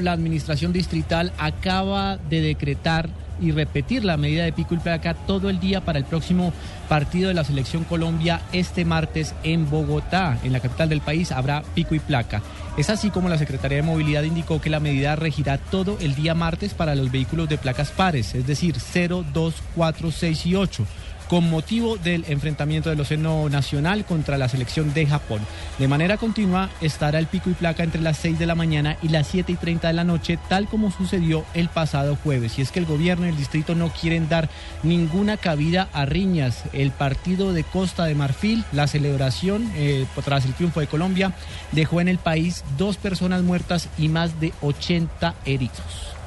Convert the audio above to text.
La administración distrital acaba de decretar y repetir la medida de pico y placa todo el día para el próximo partido de la selección Colombia este martes en Bogotá, en la capital del país, habrá pico y placa. Es así como la Secretaría de Movilidad indicó que la medida regirá todo el día martes para los vehículos de placas pares, es decir, 0, 2, 4, 6 y 8 con motivo del enfrentamiento del Océano Nacional contra la selección de Japón. De manera continua estará el pico y placa entre las 6 de la mañana y las 7 y 30 de la noche, tal como sucedió el pasado jueves. Y es que el gobierno y el distrito no quieren dar ninguna cabida a riñas. El partido de Costa de Marfil, la celebración eh, tras el triunfo de Colombia, dejó en el país dos personas muertas y más de 80 heridos.